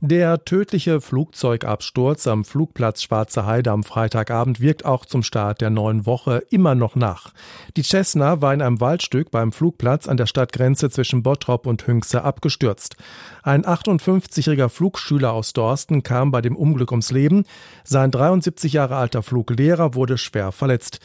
Der tödliche Flugzeugabsturz am Flugplatz Schwarze Heide am Freitagabend wirkt auch zum Start der neuen Woche immer noch nach. Die Cessna war in einem Waldstück beim Flugplatz an der Stadtgrenze zwischen Bottrop und Hünxe abgestürzt. Ein 58-jähriger Flugschüler aus Dorsten kam bei dem Unglück ums Leben. Sein 73 Jahre alter Fluglehrer wurde schwer verletzt.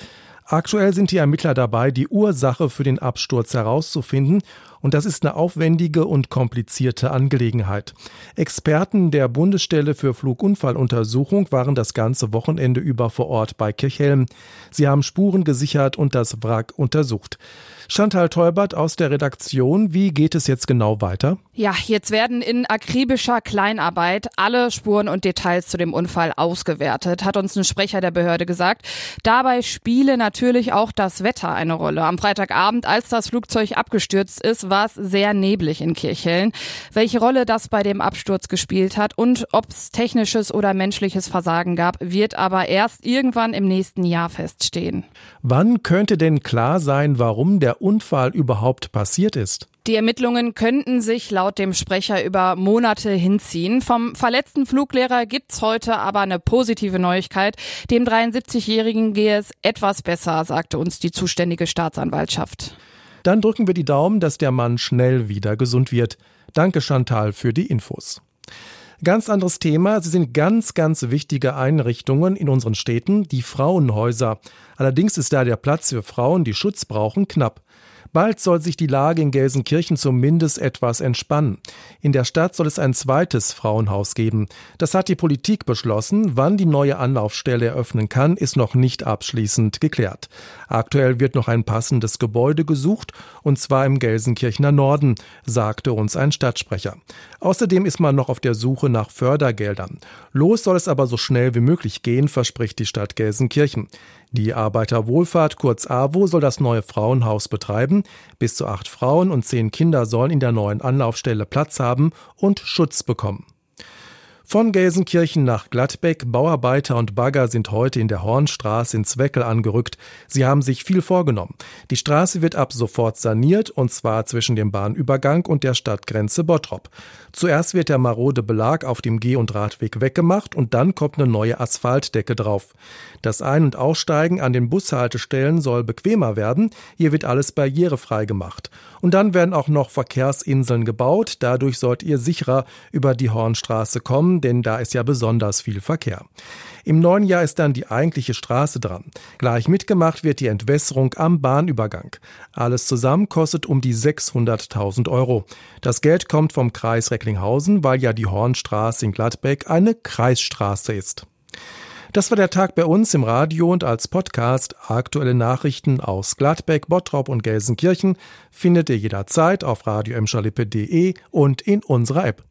Aktuell sind die Ermittler dabei, die Ursache für den Absturz herauszufinden und das ist eine aufwendige und komplizierte Angelegenheit. Experten der Bundesstelle für Flugunfalluntersuchung waren das ganze Wochenende über vor Ort bei Kirchhelm. Sie haben Spuren gesichert und das Wrack untersucht. Chantal Teubert aus der Redaktion, wie geht es jetzt genau weiter? Ja, jetzt werden in akribischer Kleinarbeit alle Spuren und Details zu dem Unfall ausgewertet, hat uns ein Sprecher der Behörde gesagt. Dabei spiele natürlich auch das Wetter eine Rolle. Am Freitagabend, als das Flugzeug abgestürzt ist, war es sehr neblig in Kirchhellen. Welche Rolle das bei dem Absturz gespielt hat und ob es technisches oder menschliches Versagen gab, wird aber erst irgendwann im nächsten Jahr feststehen. Wann könnte denn klar sein, warum der Unfall überhaupt passiert ist? Die Ermittlungen könnten sich laut dem Sprecher über Monate hinziehen. Vom verletzten Fluglehrer gibt's heute aber eine positive Neuigkeit. Dem 73-Jährigen gehe es etwas besser, sagte uns die zuständige Staatsanwaltschaft. Dann drücken wir die Daumen, dass der Mann schnell wieder gesund wird. Danke Chantal für die Infos. Ganz anderes Thema. Sie sind ganz, ganz wichtige Einrichtungen in unseren Städten, die Frauenhäuser. Allerdings ist da der Platz für Frauen, die Schutz brauchen, knapp. Bald soll sich die Lage in Gelsenkirchen zumindest etwas entspannen. In der Stadt soll es ein zweites Frauenhaus geben. Das hat die Politik beschlossen. Wann die neue Anlaufstelle eröffnen kann, ist noch nicht abschließend geklärt. Aktuell wird noch ein passendes Gebäude gesucht, und zwar im Gelsenkirchener Norden, sagte uns ein Stadtsprecher. Außerdem ist man noch auf der Suche nach Fördergeldern. Los soll es aber so schnell wie möglich gehen, verspricht die Stadt Gelsenkirchen. Die Arbeiterwohlfahrt, kurz AWO, soll das neue Frauenhaus betreiben. Bis zu acht Frauen und zehn Kinder sollen in der neuen Anlaufstelle Platz haben und Schutz bekommen. Von Gelsenkirchen nach Gladbeck, Bauarbeiter und Bagger sind heute in der Hornstraße ins Weckel angerückt. Sie haben sich viel vorgenommen. Die Straße wird ab sofort saniert, und zwar zwischen dem Bahnübergang und der Stadtgrenze Bottrop. Zuerst wird der marode Belag auf dem Geh- und Radweg weggemacht und dann kommt eine neue Asphaltdecke drauf. Das Ein- und Aussteigen an den Bushaltestellen soll bequemer werden. Hier wird alles barrierefrei gemacht. Und dann werden auch noch Verkehrsinseln gebaut. Dadurch sollt ihr sicherer über die Hornstraße kommen, denn da ist ja besonders viel Verkehr. Im neuen Jahr ist dann die eigentliche Straße dran. Gleich mitgemacht wird die Entwässerung am Bahnübergang. Alles zusammen kostet um die 600.000 Euro. Das Geld kommt vom Kreis Recklinghausen, weil ja die Hornstraße in Gladbeck eine Kreisstraße ist. Das war der Tag bei uns im Radio und als Podcast. Aktuelle Nachrichten aus Gladbeck, Bottrop und Gelsenkirchen findet ihr jederzeit auf radio und in unserer App.